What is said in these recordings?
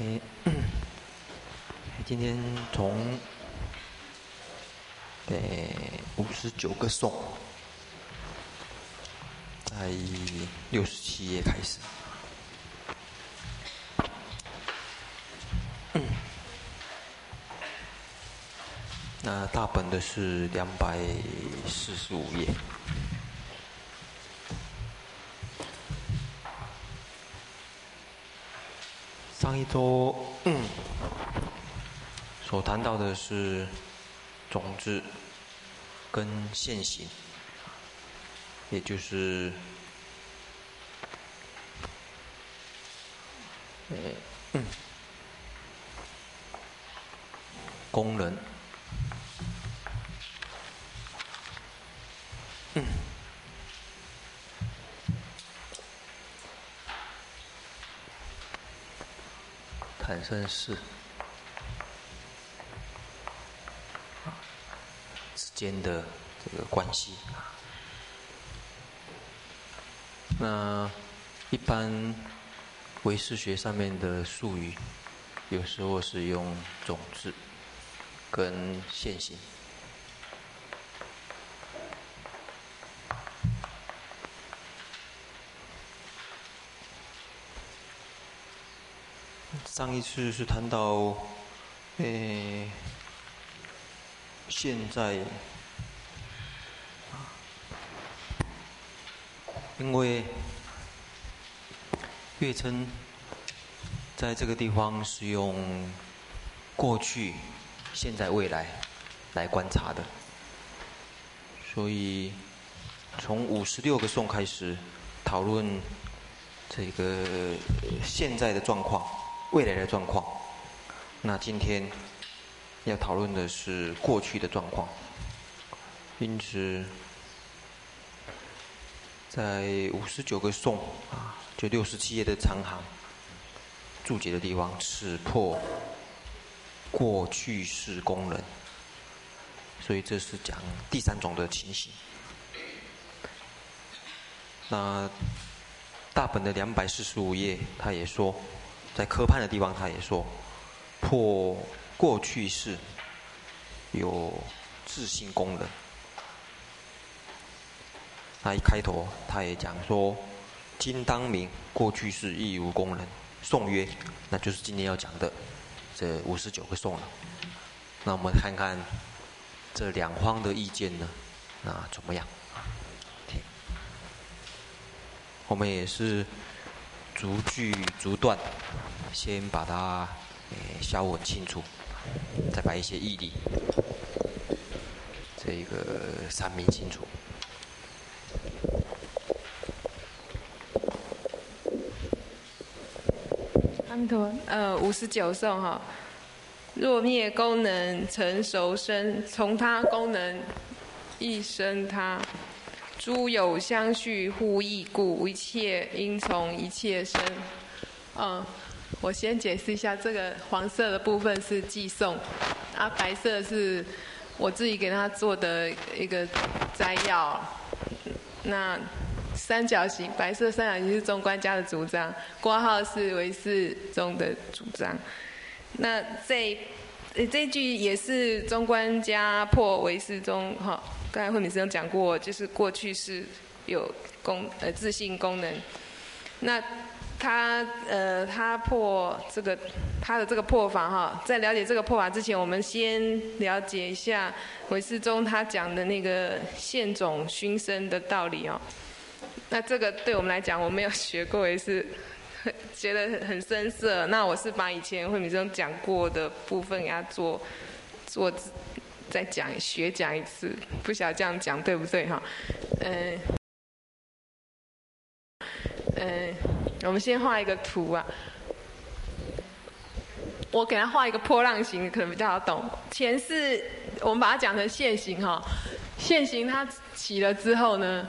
诶，今天从诶五十九个颂，在六十七页开始。那大本的是两百四十五页。一周，嗯，所谈到的是种子跟现行，也就是，嗯，功能。产生识之间的这个关系。那一般唯识学上面的术语，有时候是用种子跟现行。上一次是谈到，诶、现在，因为月称在这个地方是用过去、现在、未来来观察的，所以从五十六个颂开始讨论这个现在的状况。未来的状况，那今天要讨论的是过去的状况。因此，在五十九个颂啊，就六十七页的长行注解的地方，此破过去式功能。所以这是讲第三种的情形。那大本的两百四十五页，他也说。在科判的地方，他也说破过去式有自性功能。那一开头，他也讲说，今当明过去式亦无功能。颂曰，那就是今天要讲的这五十九个颂了。那我们看看这两方的意见呢，那怎么样？我们也是。逐句逐段，先把它诶消稳清楚，再把一些义理这个阐明清楚。阿弥陀，呃，五十九颂哈，若灭功能成熟生，从他功能一生他。诸有相续互异故，一切应从一切生。嗯，我先解释一下，这个黄色的部分是寄送，啊，白色是我自己给他做的一个摘要。那三角形，白色三角形是中观家的主张，括号是唯识宗的主张。那这这句也是中观家破唯识宗哈。刚才慧敏师兄讲过，就是过去是有功呃自信功能，那他呃他破这个他的这个破法哈，在了解这个破法之前，我们先了解一下韦世忠他讲的那个现种熏生的道理哦。那这个对我们来讲，我没有学过，也是觉得很生涩。那我是把以前慧敏师兄讲过的部分给他做做。再讲学讲一次，不晓得这样讲对不对哈？嗯嗯，我们先画一个图啊。我给他画一个波浪形，可能比较好懂。前世我们把它讲成现形哈，现形它起了之后呢，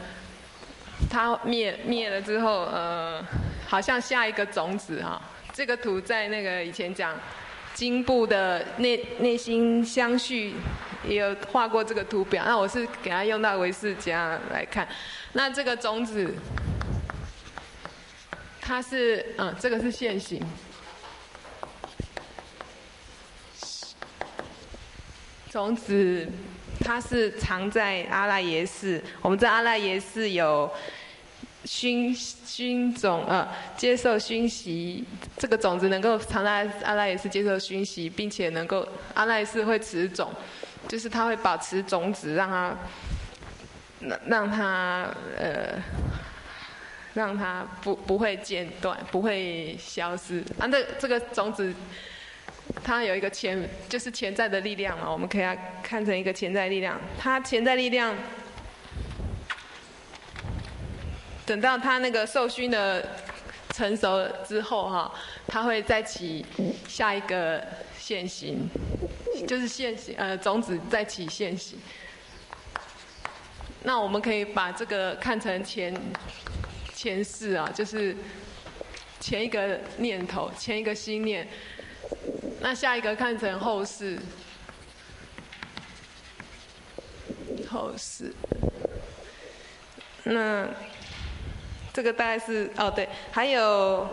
它灭灭了之后，呃，好像下一个种子哈。这个图在那个以前讲经部的内内心相续也有画过这个图表那我是给他用到维世家来看。那这个种子它是嗯这个是线形。种子它是藏在阿赖耶市我们在阿赖耶市有熏熏种，呃，接受熏习。这个种子能够藏在阿赖耶识接受熏习，并且能够阿赖耶识会持种，就是它会保持种子，让它，让让它呃，让它不不会间断，不会消失。啊，这这个种子。它有一个潜，就是潜在的力量嘛，我们可以看成一个潜在力量。它潜在力量，等到它那个受熏的成熟之后哈，它会再起下一个现行，就是现行呃种子再起现行。那我们可以把这个看成前前世啊，就是前一个念头，前一个心念。那下一个看成后世，后世。那这个大概是哦对，还有，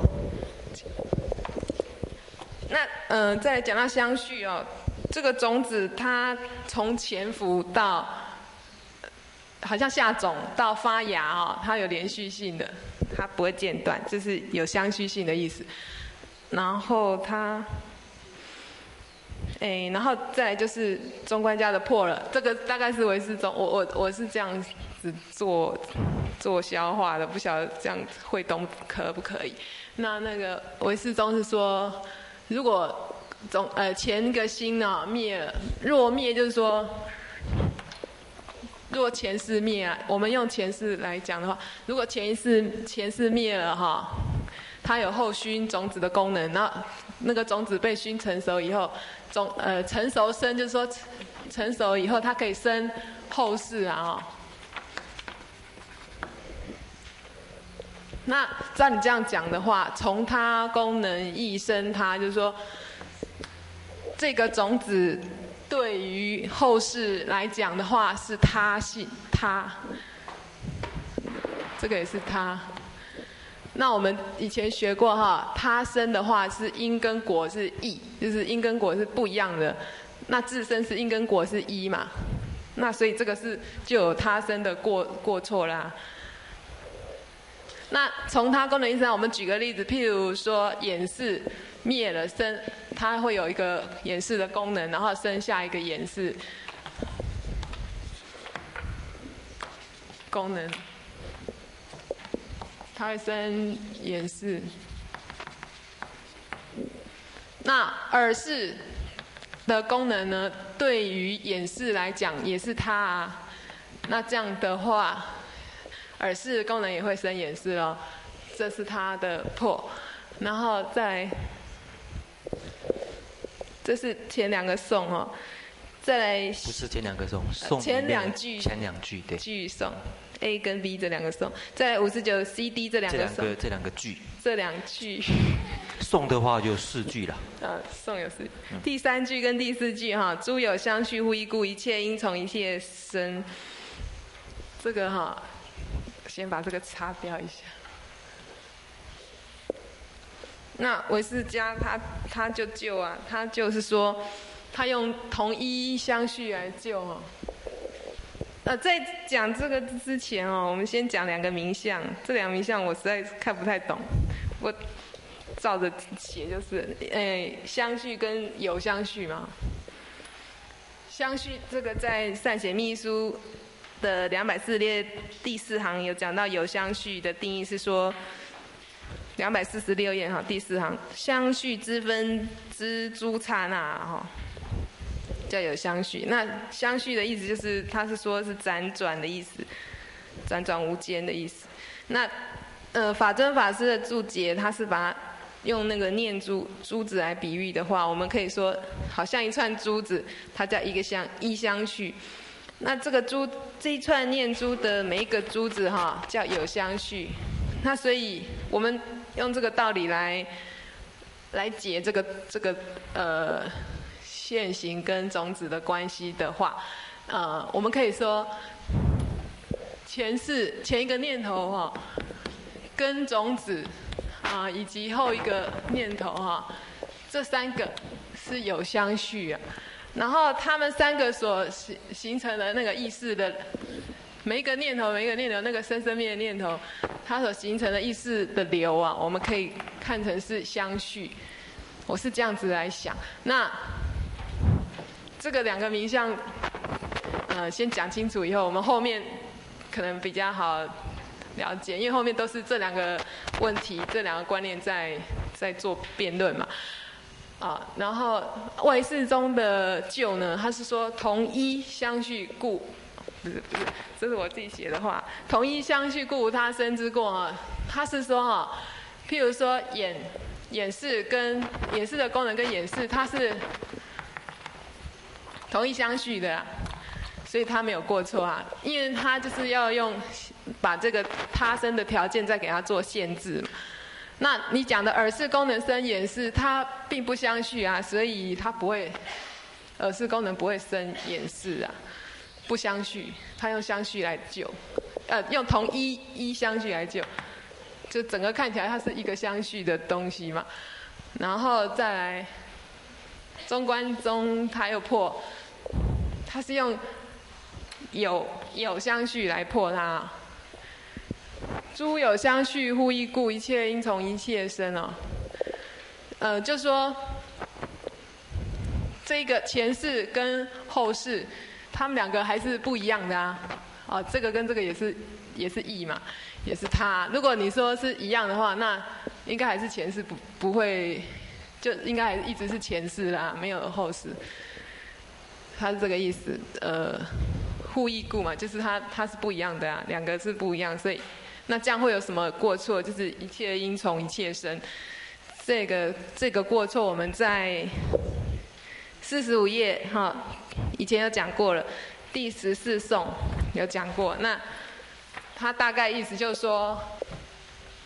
那嗯、呃，再讲到相续哦，这个种子它从潜伏到，好像下种到发芽哦，它有连续性的，它不会间断，这是有相续性的意思。然后它。哎，然后再来就是中观家的破了，这个大概是唯识宗，我我我是这样子做做消化的，不晓得这样会懂可不可以？那那个唯识宗是说，如果总呃前个心呢、灭了，若灭就是说，若前世灭啊，我们用前世来讲的话，如果前一世前世灭了哈，它有后熏种子的功能，那那个种子被熏成熟以后。种呃成熟生就是说，成熟以后它可以生后世啊。那照你这样讲的话，从他功能异生他，就是说，这个种子对于后世来讲的话是他性他，这个也是他。那我们以前学过哈，他生的话是因跟果是异，就是因跟果是不一样的。那自身是因跟果是一嘛，那所以这个是就有他生的过过错啦。那从他功能意义上，我们举个例子，譬如说演示灭了生，它会有一个演示的功能，然后生下一个演示功能。它会生演示，那耳识的功能呢？对于演示来讲也是它啊。那这样的话，耳识的功能也会生眼识哦。这是它的破，然后再，这是前两个颂哦。再来，不是前两个颂，颂前两句，前两句对。句颂。A 跟 B 这两个颂，在五十九 C D 这两个颂，这两个这两个句，这两句，送的话就四句了。啊，颂有四，嗯、第三句跟第四句哈，诸有相续乎一故，一切因从一切生。这个哈，先把这个擦掉一下。那唯识家他他就救啊，他就是说，他用同一相续来救哦。呃，在讲这个之前哦，我们先讲两个名相。这两个名相我实在是看不太懂，我照着写就是，诶，相续跟有相续嘛。相续这个在《善写秘书》的两百四十列第四行有讲到有相续的定义是说，两百四十六页哈第四行，相续之分之诸刹那哈。叫有相续，那相续的意思就是，他是说是辗转的意思，辗转无间的意思。那呃，法真法师的注解，他是把用那个念珠珠子来比喻的话，我们可以说，好像一串珠子，它叫一个相一相续。那这个珠这一串念珠的每一个珠子哈，叫有相续。那所以我们用这个道理来来解这个这个呃。现行跟种子的关系的话，呃，我们可以说，前世前一个念头哈，跟种子啊，以及后一个念头哈，这三个是有相续啊。然后他们三个所形形成的那个意识的每一个念头，每一个念头，那个生生灭的念头，它所形成的意识的流啊，我们可以看成是相续。我是这样子来想。那这个两个名相，呃，先讲清楚以后，我们后面可能比较好了解，因为后面都是这两个问题，这两个观念在在做辩论嘛。啊，然后唯识中的究呢，他是说同一相续故，不是不是，这是我自己写的话，同一相续故他生之过啊。他是说啊，譬如说眼眼识跟眼识的功能跟眼识，它是同一相续的，所以他没有过错啊，因为他就是要用把这个他生的条件再给他做限制嘛。那你讲的耳识功能生眼识，它并不相续啊，所以它不会，耳识功能不会生眼识啊，不相续，它用相续来救，呃，用同一一相续来救，就整个看起来它是一个相续的东西嘛，然后再来，中观中它又破，它是用有有相续来破它。诸有相续，互异故，一切因从一切生哦。呃，就说这个前世跟后世，他们两个还是不一样的啊。哦，这个跟这个也是也是异嘛，也是他。如果你说是一样的话，那应该还是前世不不会，就应该还一直是前世啦，没有后世。他是这个意思，呃，互异故嘛，就是他他是不一样的啊，两个是不一样，所以。那这样会有什么过错？就是一切因从一切生，这个这个过错我们在四十五页哈，以前有讲过了，第十四颂有讲过。那他大概意思就是说，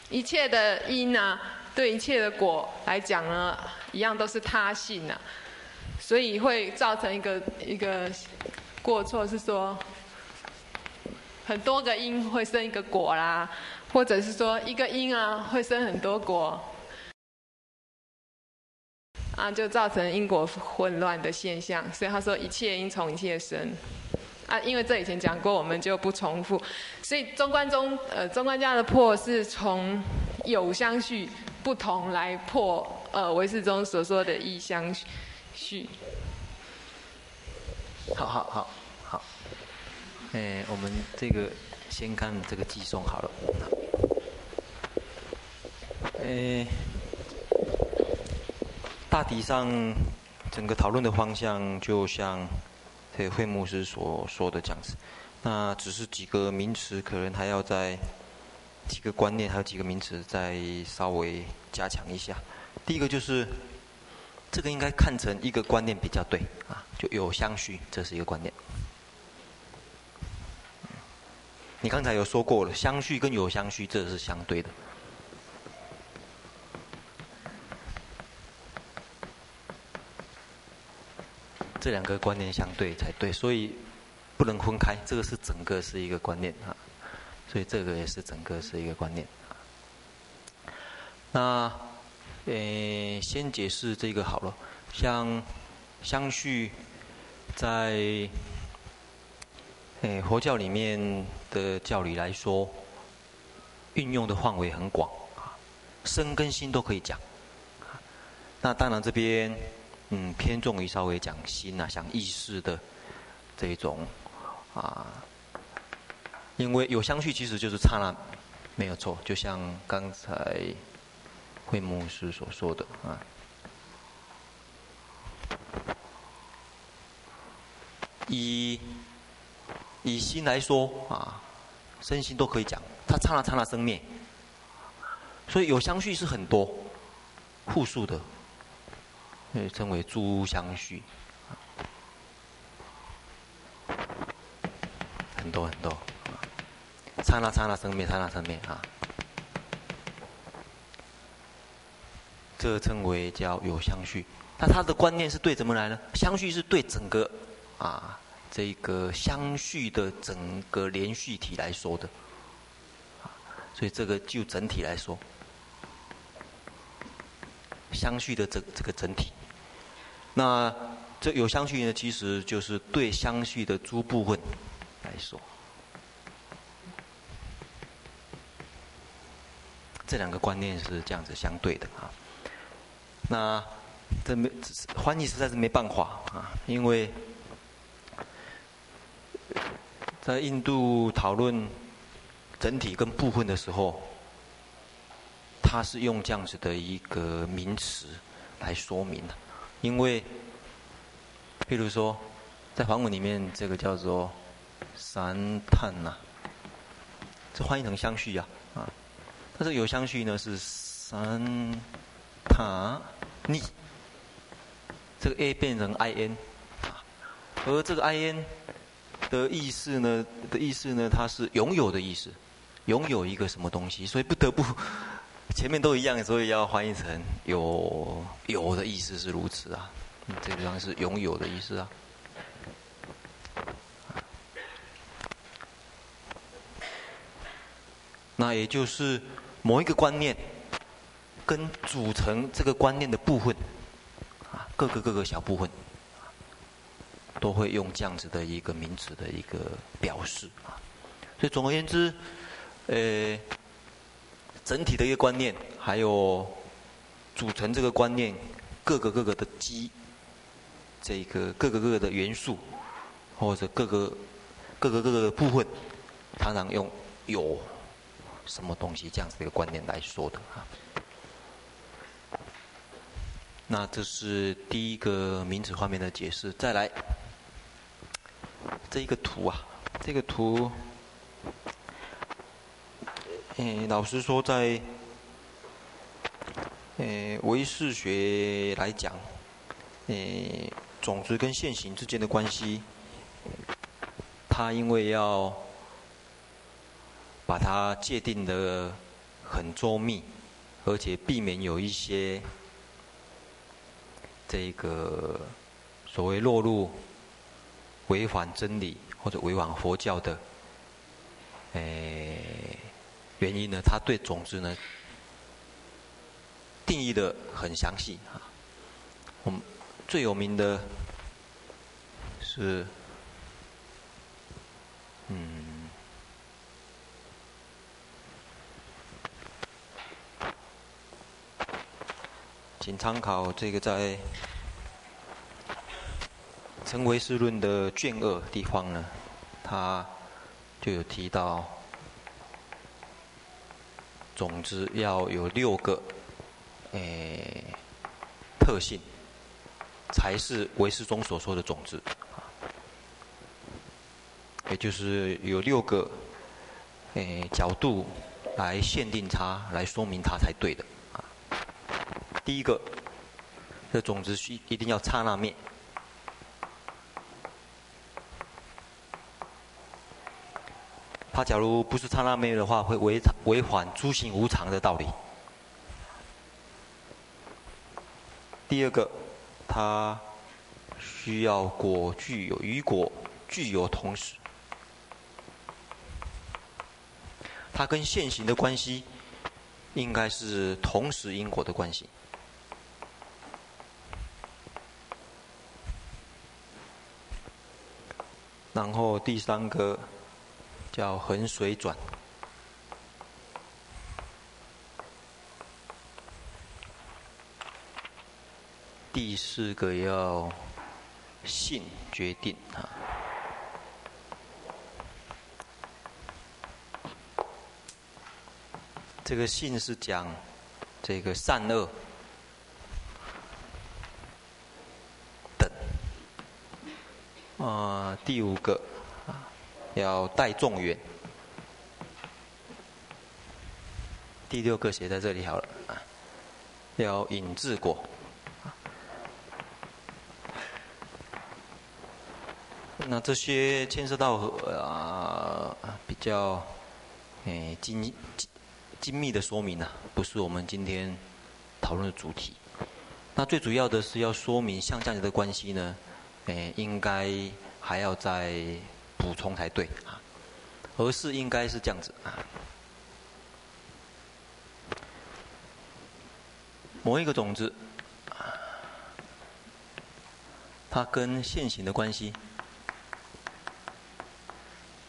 一切的因啊，对一切的果来讲呢，一样都是他性啊，所以会造成一个一个过错是说。很多个因会生一个果啦，或者是说一个因啊会生很多果，啊就造成因果混乱的现象。所以他说一切因从一切生，啊因为这以前讲过，我们就不重复。所以中观中呃中观家的破是从有相续不同来破呃唯识中所说的异相续。好好好。哎，我们这个先看这个寄送好了。哎，大体上整个讨论的方向就像这个慧牧师所说的这样子。那只是几个名词，可能还要在几个观念，还有几个名词再稍微加强一下。第一个就是这个应该看成一个观念比较对啊，就有相续，这是一个观念。你刚才有说过了，相续跟有相续这是相对的，这两个观念相对才对，所以不能分开。这个是整个是一个观念啊，所以这个也是整个是一个观念。那呃，先解释这个好了，像相续在。诶，佛教里面的教理来说，运用的范围很广啊，身跟心都可以讲。那当然这边，嗯，偏重于稍微讲心啊，讲意识的这种啊，因为有相续其实就是刹那，没有错。就像刚才慧牧师所说的啊，一。以心来说啊，身心都可以讲，它刹那刹那生灭，所以有相续是很多，复数的，所以称为诸相续，很多很多，刹那刹那生灭，刹那生灭啊，这称为叫有相续。那他的观念是对怎么来呢？相续是对整个啊。这个相续的整个连续体来说的，所以这个就整体来说，相续的这这个整体，那这有相续呢，其实就是对相续的诸部分来说，这两个观念是这样子相对的。啊。那这没翻译实在是没办法啊，因为在印度讨论整体跟部分的时候，他是用这样子的一个名词来说明的，因为，譬如说，在梵文里面这个叫做三叹呐，这翻译成相续呀啊，但是有相续呢是三塔尼，这个 a 变成 i n，而这个 i n 的意思呢的意思呢，它是拥有的意思，拥有一个什么东西，所以不得不。前面都一样，所以要翻译成有有的意思是如此啊，这个地方是拥有的意思啊。那也就是某一个观念跟组成这个观念的部分啊，各个各个小部分都会用这样子的一个名词的一个表示啊。所以总而言之，呃。整体的一个观念，还有组成这个观念各个各个的基，这个各个各个的元素，或者各个各个各个的部分，常常用有什么东西这样子的一个观念来说的啊。那这是第一个名词方面的解释。再来，这一个图啊，这个图。诶，老实说，在诶唯识学来讲，诶种子跟现行之间的关系，它因为要把它界定得很周密，而且避免有一些这个所谓落入违反真理或者违反佛教的，诶。原因呢？他对种子呢定义的很详细啊。我们最有名的是，嗯，请参考这个在《成唯识论》的卷二地方呢，他就有提到。种子要有六个，诶，特性，才是唯识中所说的种子，也就是有六个，诶，角度来限定它，来说明它才对的啊。第一个，这种子需一定要刹那灭。他假如不是刹那灭的话，会违违反诸行无常的道理。第二个，他需要果具有与果具有同时，它跟现行的关系应该是同时因果的关系。然后第三个。叫横水转，第四个要信决定啊。这个信是讲这个善恶等啊。第五个。要带众远，第六个写在这里好了。要引自果，那这些牵涉到啊比较诶精精密的说明呢、不是我们今天讨论的主题。那最主要的是要说明像这样子的关系呢，诶应该还要再。补充才对啊，而是应该是这样子啊。某一个种子，它跟现行的关系，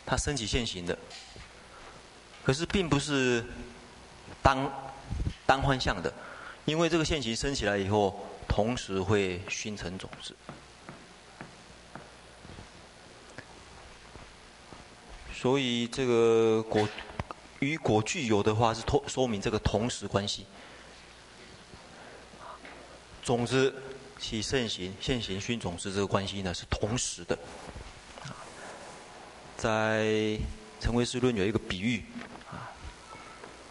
它升起现行的，可是并不是单单方向的，因为这个现行升起来以后，同时会熏成种子，所以这个果与果具有的话是说说明这个同时关系。种子起现行，现行熏种子这个关系呢是同时的。在《成唯识论》有一个比喻，啊，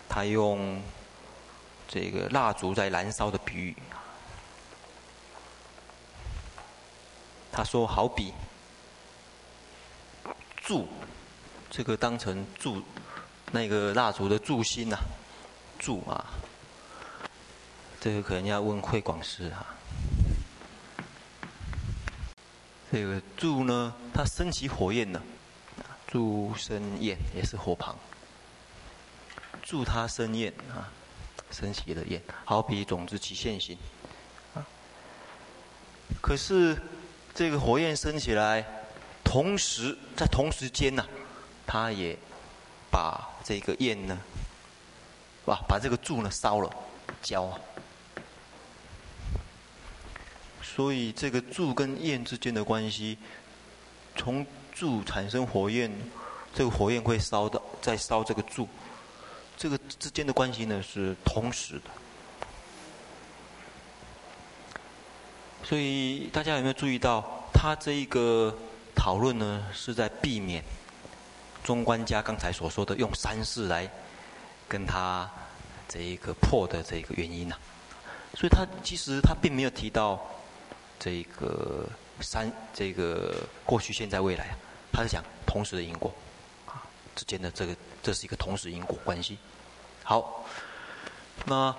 他用这个蜡烛在燃烧的比喻，他说好比柱，这个当成柱，那个蜡烛的柱心呐，柱啊。这个可能要问慧广师哈。这个柱呢，它升起火焰呢，柱生焰也是火旁。柱它生焰啊，升起的焰，好比种子起现行。啊，可是这个火焰升起来，同时在同时间呢，他也把这个焰呢，哇，把这个柱呢烧了，焦啊。所以这个柱跟焰之间的关系，从柱产生火焰，这个火焰会烧到再烧这个柱，这个之间的关系呢是同时的。所以大家有没有注意到，他这一个讨论呢是在避免中观家刚才所说的用三世来跟他这一个破的这个原因呢、啊？所以他其实他并没有提到。这个三，这个过去、现在、未来啊，他是讲同时的因果啊之间的这个，这是一个同时因果关系。好，那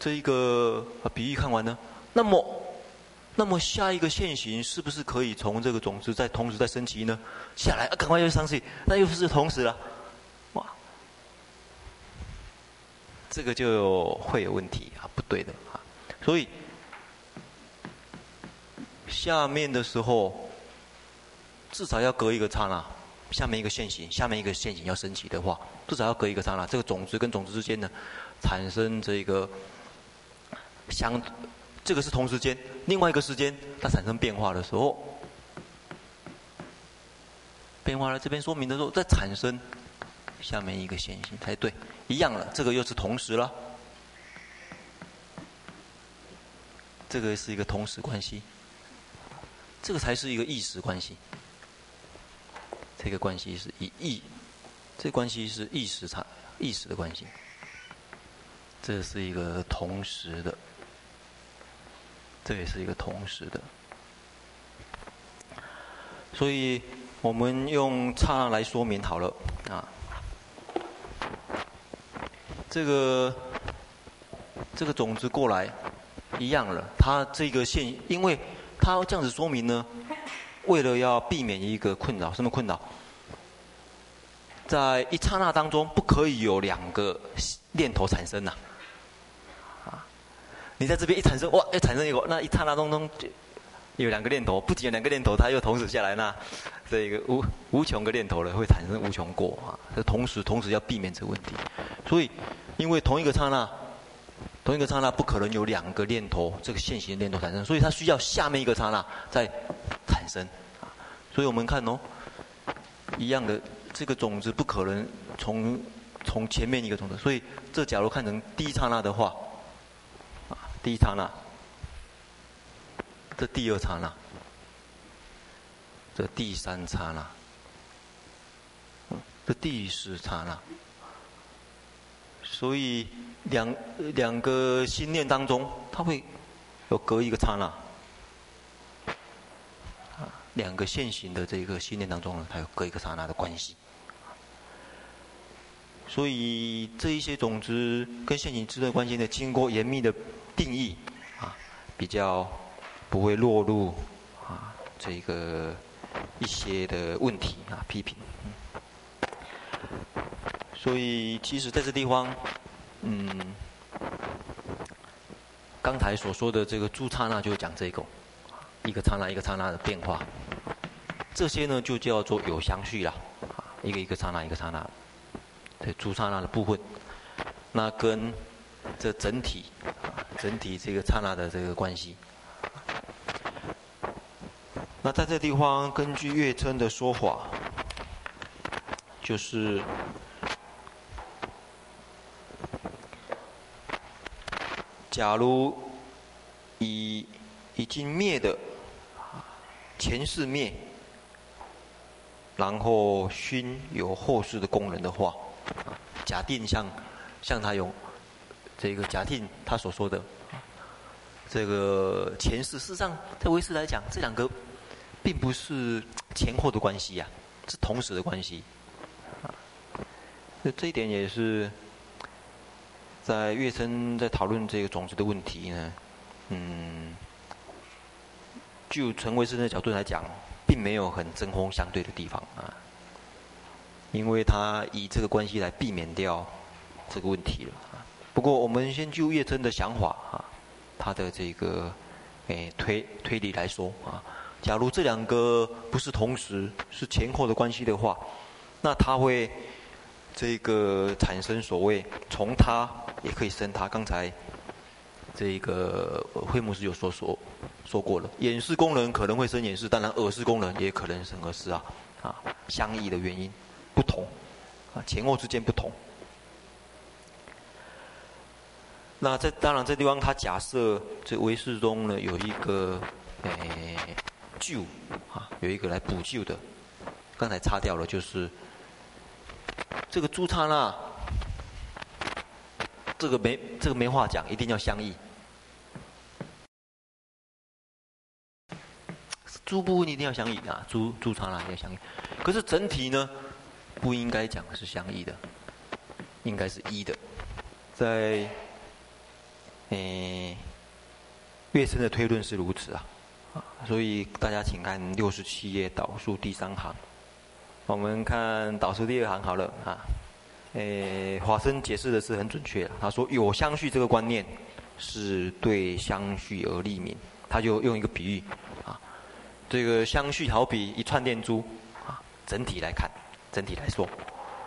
这一个比喻看完呢，那么，那么下一个现行是不是可以从这个种子再同时再升级呢？下来啊，赶快又上去，那又不是同时了，哇，这个就会有问题啊，不对的啊。所以下面的时候，至少要隔一个刹那，下面一个现行，下面一个现行要升级的话，至少要隔一个刹那，这个种子跟种子之间呢，产生这个相，这个是同时间，另外一个时间它产生变化的时候，变化了这边说明的时候再产生下面一个现行才对，一样了，这个又是同时了。这个是一个同时关系，这个才是一个意识关系。这个关系是以意，这关系是意识差意识的关系。这是一个同时的，这也是一个同时的。所以我们用刹那来说明好了啊。这个这个种子过来。一样了，它这个现，因为它这样子说明呢，为了要避免一个困扰，什么困扰？在一刹那当中，不可以有两个念头产生呐、你在这边一产生，哇，一产生一个，那一刹那当中就有两个念头，不仅有两个念头，它又同时下来，那这一个无无穷个念头了，会产生无穷果啊。这同时，同时要避免这个问题，所以因为同一个刹那。同一个刹那不可能有两个念头，这个现行的念头产生，所以它需要下面一个刹那再产生。所以我们看哦，一样的这个种子不可能从从前面一个种子，所以这假如看成第一刹那的话，第一刹那，这第二刹那，这第三刹那，这第四刹那，所以。两两个心念当中，它会有隔一个刹那，两个现行的这个心念当中呢，它有隔一个刹那的关系。所以这一些种子跟现行之间的关系呢，经过严密的定义，啊，比较不会落入啊这个一些的问题啊批评。所以其实在这地方。嗯，刚才所说的这个诸刹那就讲这个，一个刹那一个刹那的变化，这些呢就叫做有相续了，啊，一个一个刹那一个刹那，这诸刹那的部分，那跟这整体，整体这个刹那的这个关系。那在这地方，根据月称的说法，就是，假如已已经灭的前世灭，然后熏有后世的功能的话，假定像像他有这个假定他所说的这个前世，事实上在唯识来讲，这两个。并不是前后的关系呀、啊，是同时的关系。那这一点也是在月生在讨论这个种子的问题呢。嗯，就纯唯识的角度来讲，并没有很针锋相对的地方啊，因为他以这个关系来避免掉这个问题了。不过我们先就叶真的想法啊，他的这个诶推推理来说啊。假如这两个不是同时，是前后的关系的话，那它会这个产生所谓从他也可以生他。刚才这个惠牧师有说说说过了，眼识功能可能会生眼识，当然耳视功能也可能生耳视啊啊，相异的原因不同啊，前后之间不同。那这当然这地方他假设这唯识中呢有一个诶。救啊，有一个来补救的，刚才擦掉了，就是这个朱刹那，这个没这个没话讲，一定要相异。诸部分一定要相异啊，诸诸刹那一定要相异。可是整体呢，不应该讲是相异的，应该是一的。在诶，月生的推论是如此啊。所以大家请看六十七页倒数第三行，我们看倒数第二行好了啊。诶，华生解释的是很准确的。他说有相续这个观念是对相续而立名，他就用一个比喻啊，这个相续好比一串念珠啊，整体来看，整体来说，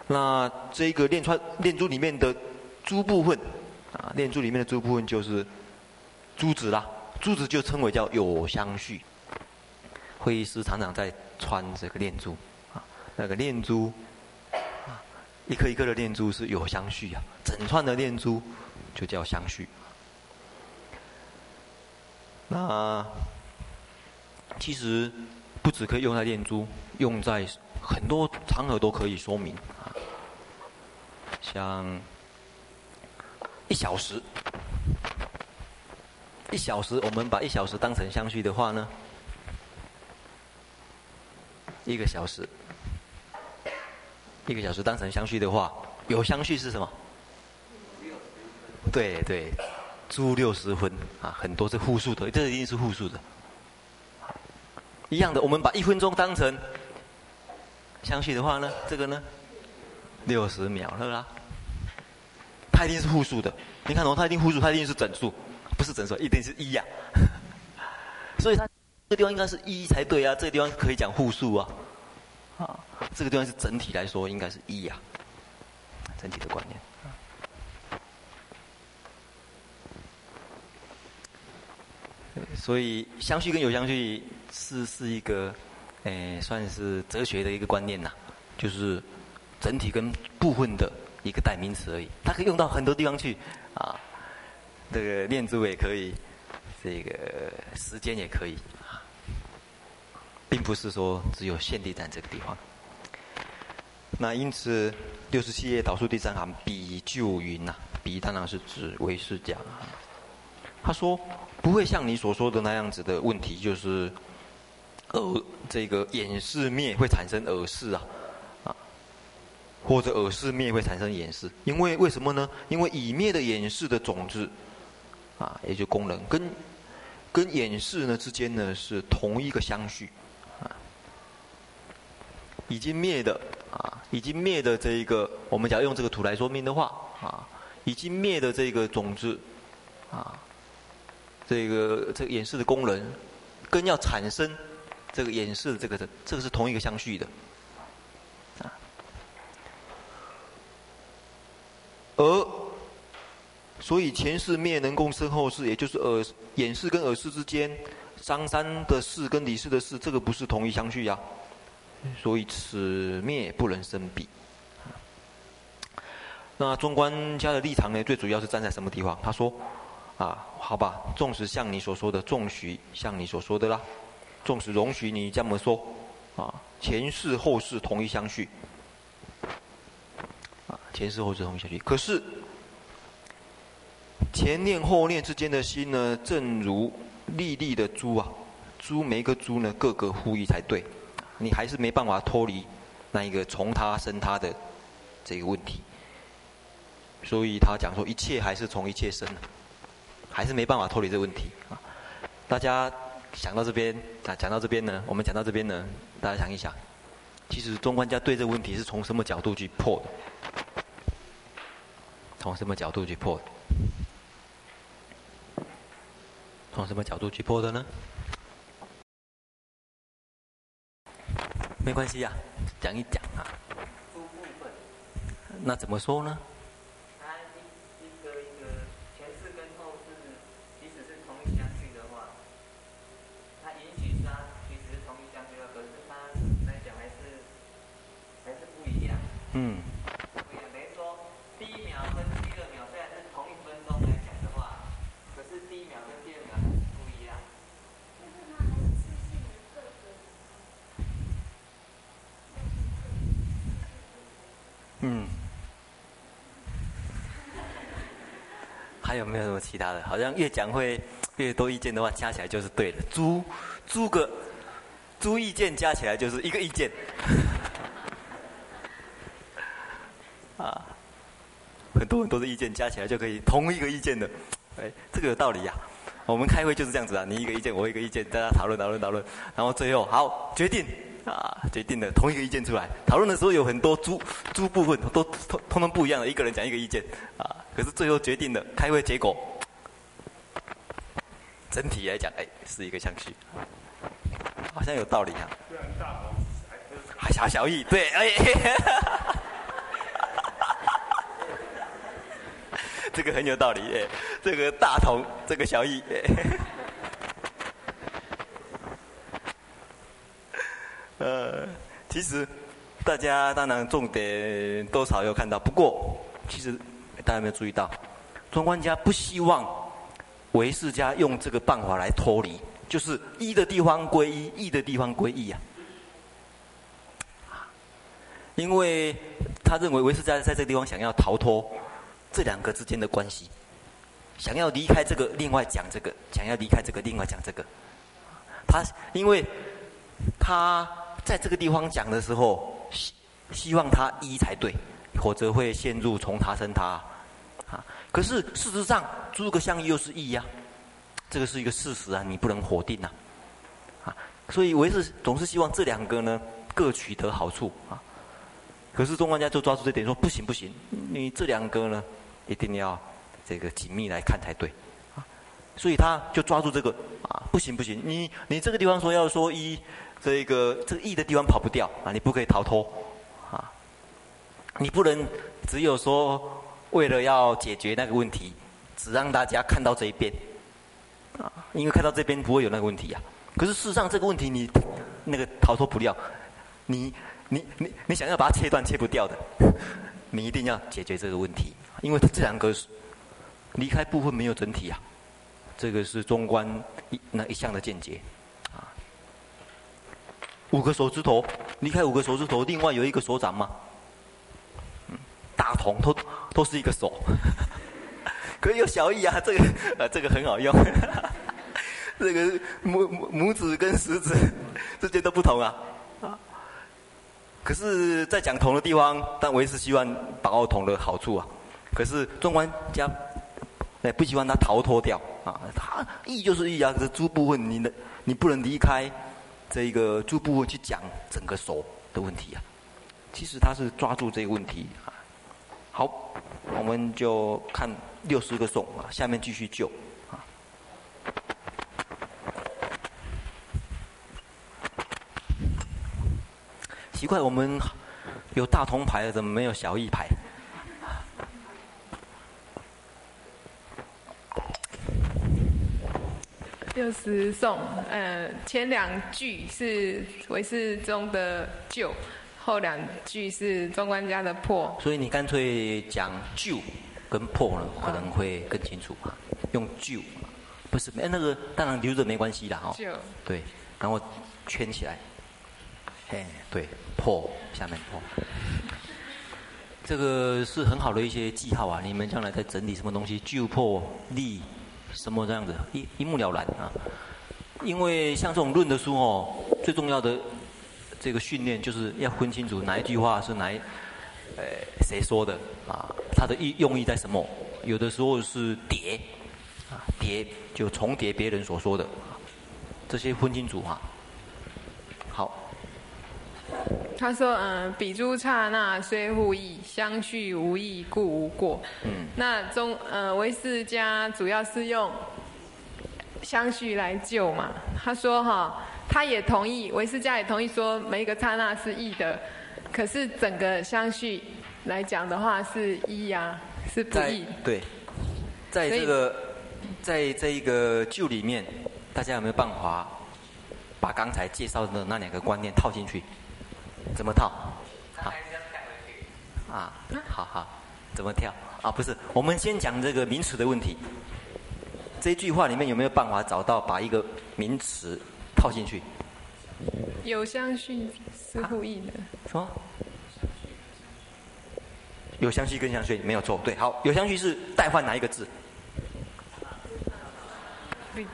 那这个念串念珠里面的珠部分啊，念珠里面的珠部分就是珠子啦。珠子就称为叫有相续，会议师常常在穿这个念珠，啊，那个念珠，啊，一颗一颗的念珠是有相续啊，整串的念珠就叫相续。那其实不只可以用在念珠，用在很多场合都可以说明啊，像一小时。一小时，我们把一小时当成相续的话呢，一个小时，一个小时当成相续的话，有相续是什么？对对，诸六十分。啊，很多是复数的，这一定是复数的。一样的，我们把一分钟当成相续的话呢，这个呢，六十秒了啦，它一定是复数的。你看哦，它一定复数，它一定是整数。不是整数，一定是一呀、啊。所以它这个地方应该是一才对啊，这个地方可以讲复数啊。啊，这个地方是整体来说应该是一呀、啊，整体的观念。所以相续跟有相续是是一个，诶，算是哲学的一个观念呐、啊，就是整体跟部分的一个代名词而已，它可以用到很多地方去啊。这个念珠也可以，这个时间也可以，并不是说只有限定在这个地方。那因此六十七页倒数第三行，比就云呐，比当然是指唯识讲。他说不会像你所说的那样子的问题，就是耳这个眼识灭会产生耳识啊，啊，或者耳识灭会产生眼识，因为为什么呢？因为已灭的眼识的种子。啊，也就功能跟跟眼识呢之间呢是同一个相续，啊，已经灭的啊，已经灭的这一个，我们假如用这个图来说明的话，啊，已经灭的这个种子，啊，这个这个演示的功能，跟要产生这个演示的这个的，这个是同一个相续的。而所以前世灭能共生后世，也就是耳演示跟耳识之间，张三的识跟李四的识，这个不是同一相续呀。所以此灭不能生彼。那中观家的立场呢？最主要是站在什么地方？他说：“啊，好吧，纵使像你所说的，纵许像你所说的啦，纵使容许你这么说，啊，前世后世同一相续，啊，前世后世同一相续。可是前念后念之间的心呢，正如粒粒的珠啊，珠每一个珠呢，各个互异才对，你还是没办法脱离那一个从他生他的这个问题。”所以他讲说，一切还是从一切生，还是没办法脱离这个问题啊！大家想到这边啊，讲到这边呢，我们讲到这边呢，大家想一想，其实中观家对这个问题是从什么角度去破的？从什么角度去破的？从什么角度去破的呢？没关系呀，讲一讲啊。那怎么说呢？嗯。等于说，第一秒跟第二秒虽然是同一分钟来讲的话，可是第一秒跟第二秒还是不一样。嗯。还有没有什么其他的？好像越讲会越多意见的话，加起来就是对的。诸诸个诸意见加起来就是一个意见。啊，很多很多的意见加起来就可以同一个意见的，哎，这个有道理呀、啊。我们开会就是这样子啊，你一个意见，我一个意见，大家讨论讨论讨论，然后最后好决定啊，决定了同一个意见出来。讨论的时候有很多诸诸部分都通通通不一样的，一个人讲一个意见啊，可是最后决定的开会结果，整体来讲，哎，是一个相续，好像有道理啊。大小小异，对，哎。这个很有道理，哎，这个大同，这个小异，哎，呃，其实大家当然重点多少有看到，不过其实大家有没有注意到，中观家不希望唯识家用这个办法来脱离，就是一的地方归一，异的地方归异啊，因为他认为唯识家在这个地方想要逃脱。这两个之间的关系，想要离开这个，另外讲这个；想要离开这个，另外讲这个。他因为他在这个地方讲的时候，希希望他一才对，否则会陷入从他生他啊。可是事实上，诸葛相又是一呀，这个是一个事实啊，你不能否定呐。啊，所以我也是总是希望这两个呢各取得好处啊。可是中观家就抓住这点说不行不行，你这两个呢？一定要这个紧密来看才对，啊，所以他就抓住这个啊，不行不行，你你这个地方说要说一，这个这个异的地方跑不掉啊，你不可以逃脱，啊，你不能只有说为了要解决那个问题，只让大家看到这一边，啊，因为看到这边不会有那个问题呀，啊，可是事实上这个问题你那个逃脱不了，你你你你想要把它切断切不掉的，你一定要解决这个问题。因为它这两个离开部分没有整体啊，这个是中观一那一项的见解啊。五个手指头离开五个手指头，另外有一个手掌吗？大同都都是一个手，可以有小异啊。这个啊，这个很好用。这个拇拇指跟食指 之间都不同啊。可是，在讲同的地方，但我也是希望把握同的好处啊。可是纵观家，哎不希望他逃脱掉啊，他意就是意啊，这猪部分你能你不能离开这一个猪部分去讲整个手的问题啊，其实他是抓住这个问题啊，好，我们就看六十个送啊，下面继续救啊。奇怪，我们有大铜牌，怎么没有小一牌？六十颂，呃，前两句是唯识中的救，后两句是中观家的破。所以你干脆讲救跟破呢，可能会更清楚嘛。用救，不是，哎，那个当然留着没关系的哈。救。对，然后圈起来。哎，对，破下面破。这个是很好的一些记号啊，你们将来在整理什么东西，救破立。什么这样子一一目了然啊？因为像这种论的书哦，最重要的这个训练就是要分清楚哪一句话是哪一呃谁说的啊，它的意用意在什么？有的时候是叠啊叠就重叠别人所说的，这些分清楚哈。好。他说：“嗯、呃，彼诸刹那虽互异，相续无异，故无过。”嗯，那中呃唯识家主要是用相续来救嘛。他说：“哈，他也同意，唯识家也同意说每一个刹那是异的，可是整个相续来讲的话是一呀、啊，是不异。”对，在这个在这一个救里面，大家有没有办法把刚才介绍的那两个观念套进去？怎么套？好，啊，好好，怎么跳？啊，不是，我们先讲这个名词的问题。这句话里面有没有办法找到把一个名词套进去？有相续是互异的。什么？有相续跟相续没有错，对，好，有相续是代换哪一个字？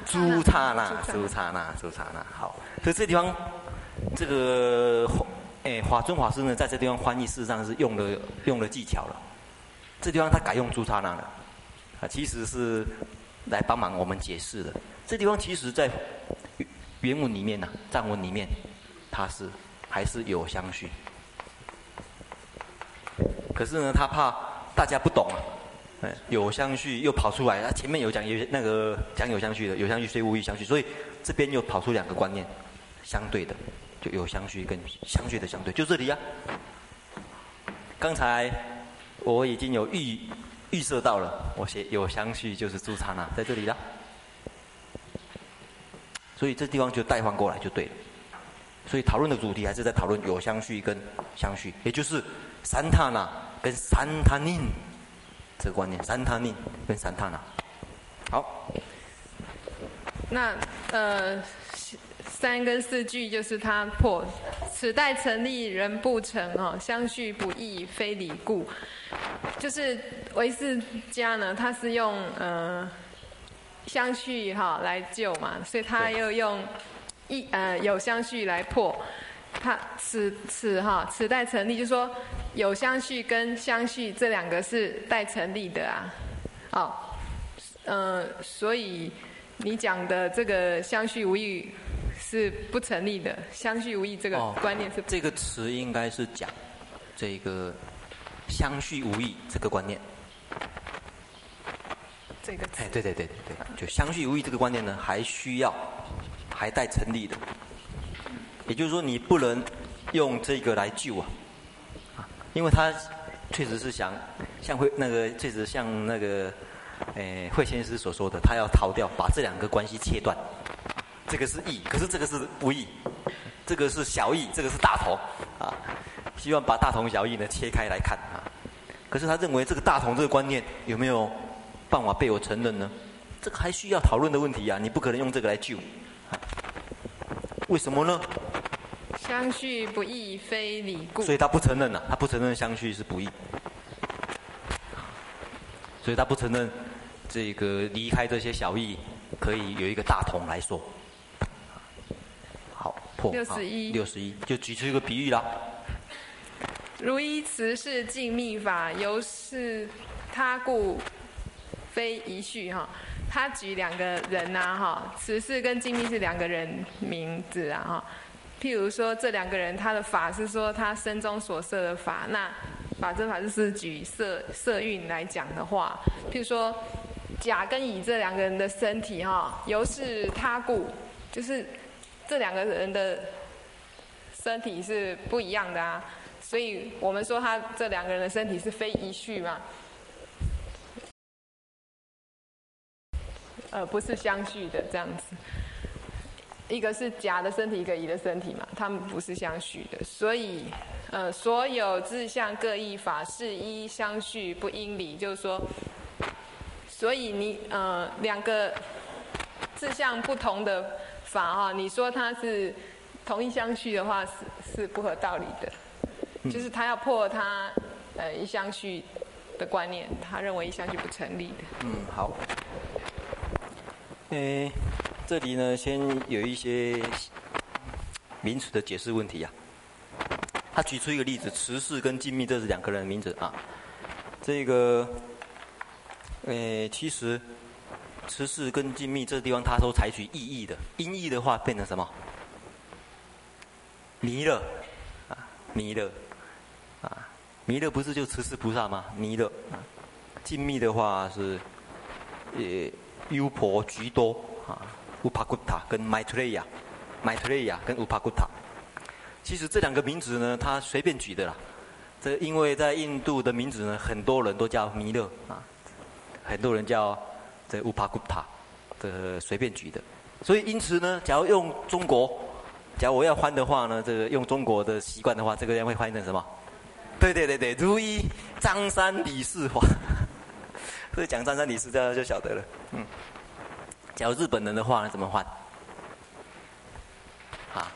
朱刹那，朱刹那，朱刹那，好，所以这地方这个。哎，华尊法师呢，在这地方翻译，事实上是用了用了技巧了。这地方他改用朱刹那了，啊，其实是来帮忙我们解释的。这地方其实在原文里面呢、啊，藏文里面，它是还是有相续。可是呢，他怕大家不懂啊，哎，有相续又跑出来，他前面有讲有那个讲有相续的，有相续虽无异相续，所以这边又跑出两个观念，相对的。有相续跟相续的相对，就这里呀、刚才我已经有预预设到了，我写有相续就是诸刹那，在这里了。所以这地方就代换过来就对了。所以讨论的主题还是在讨论有相续跟相续，也就是三塔那跟三他宁这个观念，三他宁跟三塔那。好，那呃。三跟四句就是他破，此待成立人不成哦，相续不易非理故，就是唯识家呢，他是用呃相续哈来救嘛，所以他又用一呃有相续来破，他此此哈此待成立，就是说有相续跟相续这两个是待成立的啊，哦，呃，所以你讲的这个相续无异。是不成立的，相续无异这个观念是、哦。这个词应该是讲这个相续无异这个观念。这个词。哎，对对对对对，就相续无异这个观念呢，还需要还待成立的。也就是说，你不能用这个来救啊，因为他确实是想像会那个确实像那个哎慧先师所说的，他要逃掉，把这两个关系切断。这个是义，可是这个是不义，这个是小义，这个是大同，啊，希望把大同小异呢切开来看啊。可是他认为这个大同这个观念有没有办法被我承认呢？这个还需要讨论的问题啊，你不可能用这个来救，啊，为什么呢？相续不异非理故。所以他不承认了，啊，他不承认相续是不异，所以他不承认这个离开这些小义可以有一个大同来说。六十一，六十一，就举出一个比喻啦。如一词是静密法，由是他故，非一序哈。他举两个人呐哈，此是跟静密是两个人名字啊哈。譬如说这两个人，他的法是说他身中所摄的法，那法真法就是举色色蕴来讲的话，譬如说甲跟乙这两个人的身体哈，由是他故，就是。这两个人的身体是不一样的啊，所以我们说他这两个人的身体是非一序嘛，呃，不是相续的这样子。一个是甲的身体，一个乙的身体嘛，他们不是相续的，所以，呃，所有自相各异法是一相续不应理，就是说，所以你呃两个自相不同的法哈，你说他是同一相续的话，是是不合道理的，就是他要破他呃一相续的观念，他认为一相续不成立的。嗯，好。诶、欸。这里呢，先有一些名词的解释问题呀、啊。他举出一个例子，持世跟静密，这是两个人的名字啊。这个，诶，其实持世跟静密这个地方，他都采取意义的，音译的话变成什么？弥勒啊，弥勒啊，弥勒不是就持世菩萨吗？弥勒啊，静密的话是呃优婆居多啊。乌帕古塔跟迈特雷亚，迈特雷亚跟乌帕古塔，其实这两个名字呢，他随便举的啦。这因为在印度的名字呢，很多人都叫弥勒啊，很多人叫这乌帕古塔，这随便举的。所以因此呢，假如用中国，假如我要翻的话呢，这个用中国的习惯的话，这个人会翻译成什么？对对对对，如一张三李四华。所以讲张三李四，大家就晓得了，嗯。假如日本人的话呢，怎么换？啊，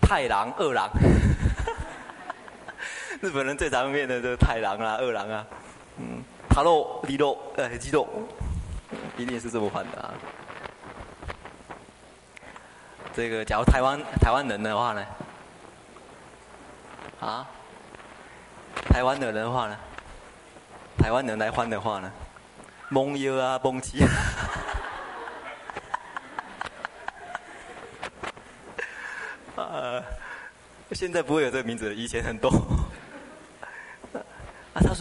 太郎、二郎，日本人最常面的就是太郎啊、二郎啊，嗯，塔洛、里洛、呃，基洛，一定是这么换的啊。这个，假如台湾台湾人的话呢？啊，台湾的人话呢？台湾人来换的话呢？蒙优啊，蒙奇。啊，现在不会有这个名字，以前很多。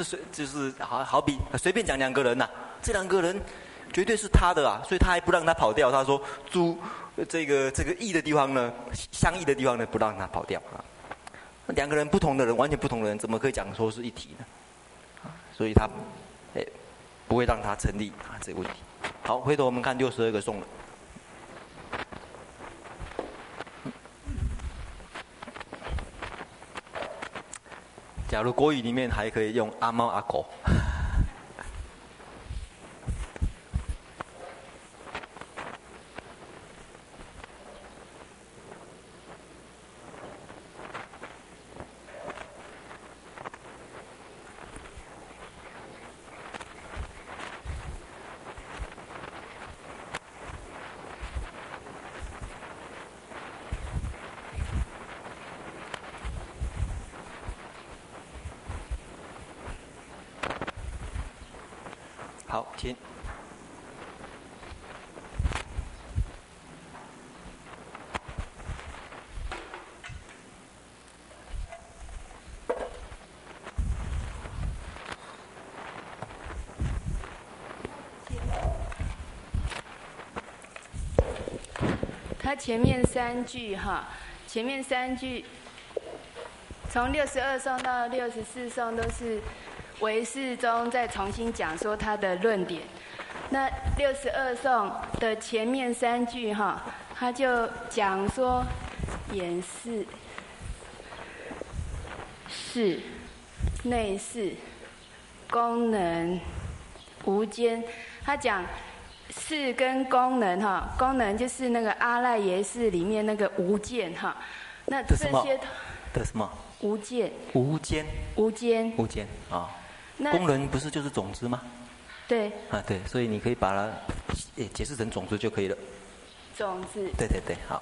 是就是好好比随便讲两个人呐、这两个人绝对是他的啊，所以他还不让他跑掉。他说：“诸这个这个异的地方呢，相异的地方呢，不让他跑掉啊。”两个人不同的人，完全不同的人，怎么可以讲说是一体呢？所以他。不会让他成立啊，这个问题。好，回头我们看六十二个颂了。假如国语里面还可以用阿猫阿狗。好，请。他前面三句哈，前面三句，从六十二颂到六十四颂都是。唯识中再重新讲说他的论点，那六十二颂的前面三句哈，他就讲说眼视是、内视、功能、无间。他讲视跟功能哈，功能就是那个阿赖耶识里面那个无间哈。那这些的什么？无间。无间。无间。无间啊。功能不是就是种子吗？对。啊，对，所以你可以把它解释成种子就可以了。种子。对对对，好。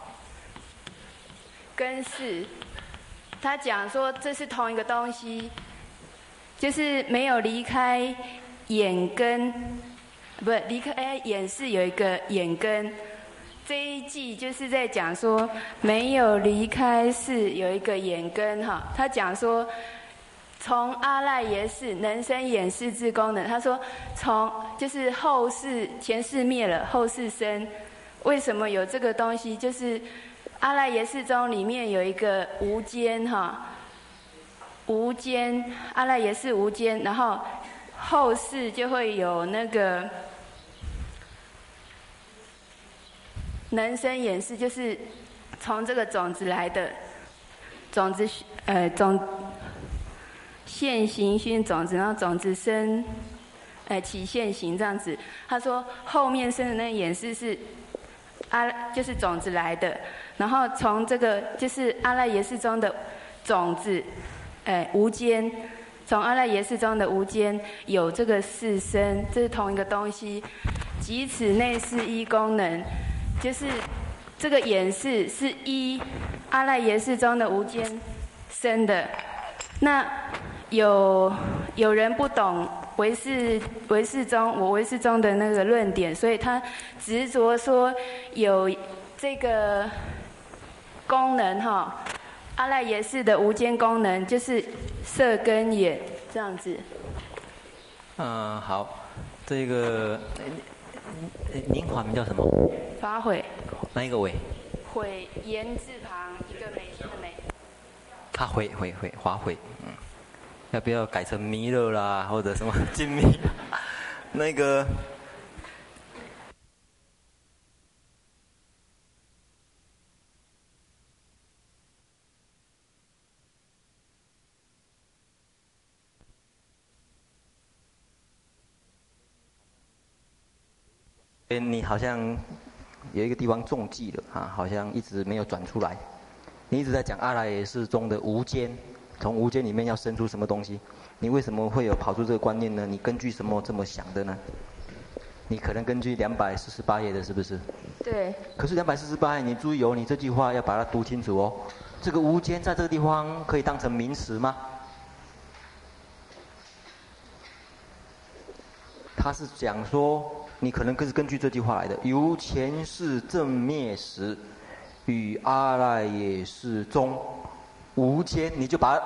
根是，他讲说这是同一个东西，就是没有离开眼根，不是离开哎眼是有一个眼根，这一季就是在讲说没有离开是有一个眼根哈，他讲说。从阿赖耶识能生演示之功能，他说从就是后世前世灭了，后世生，为什么有这个东西？就是阿赖耶识中里面有一个无间哈，无间阿赖耶识无间，然后后世就会有那个能生演示，就是从这个种子来的种子，呃种现行熏种子，然后种子生，呃起现行这样子。他说后面生的那个演示是阿就是种子来的。然后从这个就是阿赖耶识中的种子，哎，无间，从阿赖耶识中的无间有这个四生，这是同一个东西，即此内是一功能，就是这个演示是一阿赖耶识中的无间生的。那有有人不懂唯识唯识中我唯识中的那个论点，所以他执着说有这个。功能哈，阿赖耶识的无间功能就是色根眼这样子。嗯，好，这个您法名叫什么？法会。哪一个伟？会言字旁一个美的美。他会会会华会，嗯，要不要改成弥勒啦，或者什么 金弥？那个。哎你好像有一个地方中计了啊，好像一直没有转出来。你一直在讲阿赖耶识中的无间，从无间里面要生出什么东西？你为什么会有跑出这个观念呢？你根据什么这么想的呢？你可能根据两百四十八页的，是不是？对。可是两百四十八页，你注意哦，你这句话要把它读清楚哦。这个无间在这个地方可以当成名词吗？他是讲说。你可能更是根据这句话来的，由前世正灭时，与阿赖耶识中无间，你就把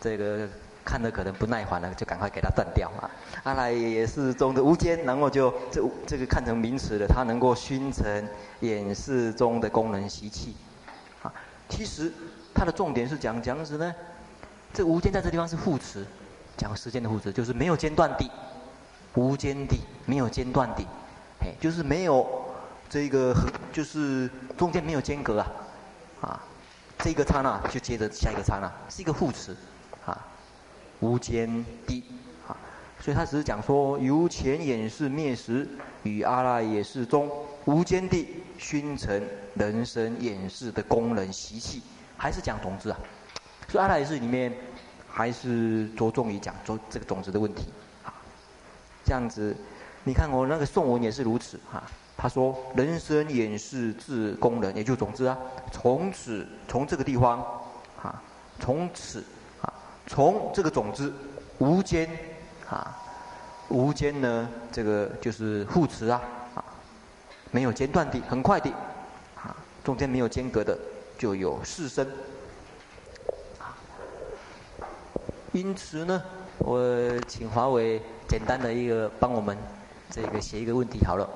这个看的可能不耐烦了，就赶快给它断掉啊！阿赖也是中的无间，然后就这这个看成名词了，它能够熏成眼识中的功能习气啊。其实它的重点是讲讲什么呢？这无间在这地方是副词，讲时间的副词，就是没有间断地。无间地没有间断地，哎，就是没有这个，就是中间没有间隔啊，啊，这个刹那就接着下一个刹那，是一个副词，啊，无间地，啊，所以他只是讲说，由前演示灭时，与阿赖耶识中无间地熏成人生演示的功能习气，还是讲种子啊，所以阿赖耶识里面还是着重于讲种这个种子的问题啊。这样子，你看我那个颂文也是如此哈。他说：“人生演示自功能，也就是种子啊。从此从这个地方，啊，从此啊，从这个种子无间啊，无间呢，这个就是副词啊，啊，没有间断的，很快的，啊，中间没有间隔的，就有四生。因此呢，我请华为。”简单的一个帮我们这个写一个问题好了。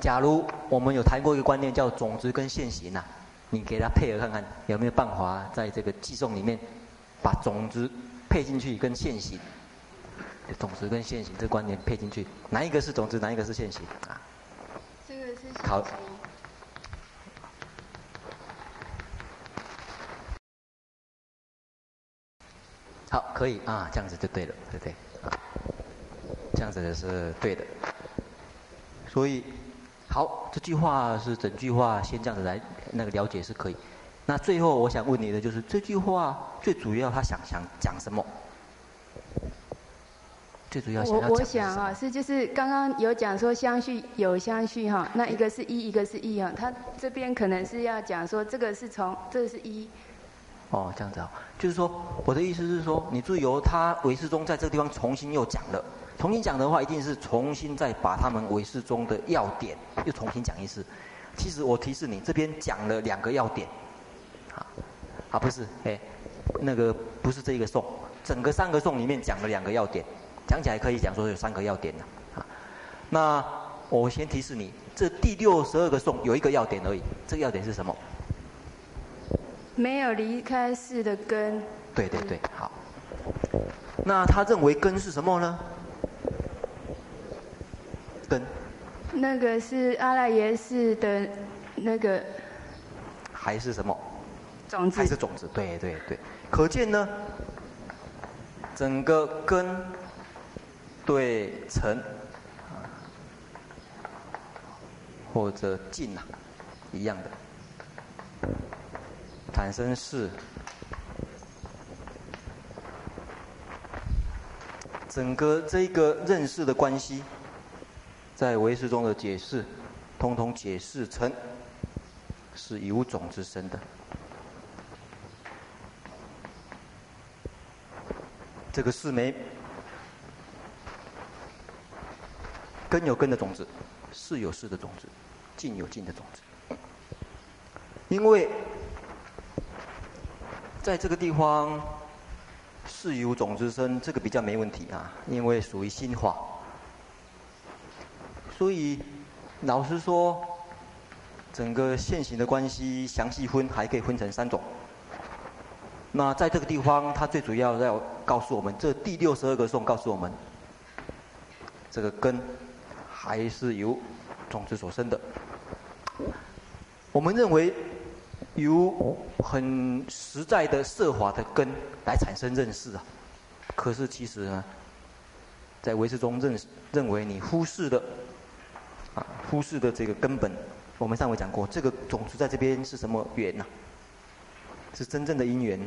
假如我们有谈过一个观念叫种子跟现行呐，你给它配合看看有没有办法在这个寄送里面把种子配进去跟现行，种子跟现行这个观念配进去，哪一个是种子，哪一个是现行啊？这个是考。好，可以啊，这样子就对了，对不对？这样子的是对的，所以好，这句话是整句话先这样子来那个了解是可以。那最后我想问你的就是这句话最主要他想想讲什么？最主要？我我想啊，是就是刚刚有讲说相续有相续哈，那一个是一，一个是一哈，他这边可能是要讲说这个是从这个是一。哦，这样子啊，就是说我的意思是说，你注意由他唯识宗在这个地方重新又讲了。重新讲的话，一定是重新再把他们唯识中的要点又重新讲一次。其实我提示你，这边讲了两个要点，啊，啊不是，哎，那个不是这一个颂，整个三个颂里面讲了两个要点，讲起来可以讲说有三个要点的，啊，那我先提示你，这第六十二个颂有一个要点而已，这个要点是什么？没有离开世的根。对对对，好。那他认为根是什么呢？根。那个是阿赖耶识的，那个。还是什么？种子。还是种子？对对对。可见呢，整个根对尘或者境啊，一样的，产生是。整个这个认识的关系，在唯识中的解释，通通解释成是有种子生的。这个是没根有根的种子，是有识的种子，境有境的种子。因为在这个地方。是有种子生，这个比较没问题啊，因为属于心法。所以老实说，整个现行的关系详细分还可以分成三种。那在这个地方，它最主要要告诉我们，这第六十二个颂告诉我们，这个根还是由种子所生的。我们认为。有很实在的色法的根来产生认识啊，可是其实呢，在唯识中认认为你忽视的，忽视的这个根本，我们上回讲过，这个种子在这边是什么缘呢？是真正的因缘，